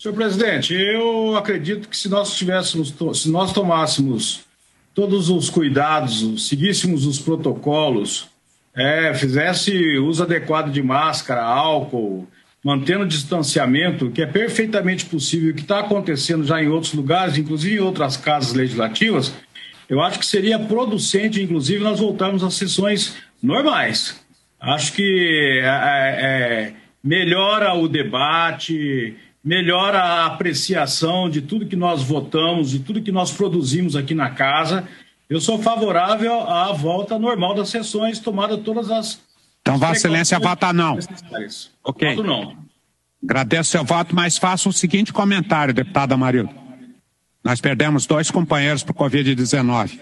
Senhor presidente, eu acredito que se nós tivéssemos, se nós tomássemos todos os cuidados, seguíssemos os protocolos, é, fizesse uso adequado de máscara, álcool, mantendo o distanciamento, que é perfeitamente possível, que está acontecendo já em outros lugares, inclusive em outras casas legislativas, eu acho que seria producente, inclusive, nós voltarmos às sessões normais. Acho que é, é, é melhora o debate, melhora a apreciação de tudo que nós votamos, de tudo que nós produzimos aqui na casa. Eu sou favorável à volta normal das sessões, tomada todas as. Então, Vossa Excelência vota não. Ok. Voto não. Agradeço seu voto, mas faço o seguinte comentário, deputada Marilda. Nós perdemos dois companheiros por Covid-19.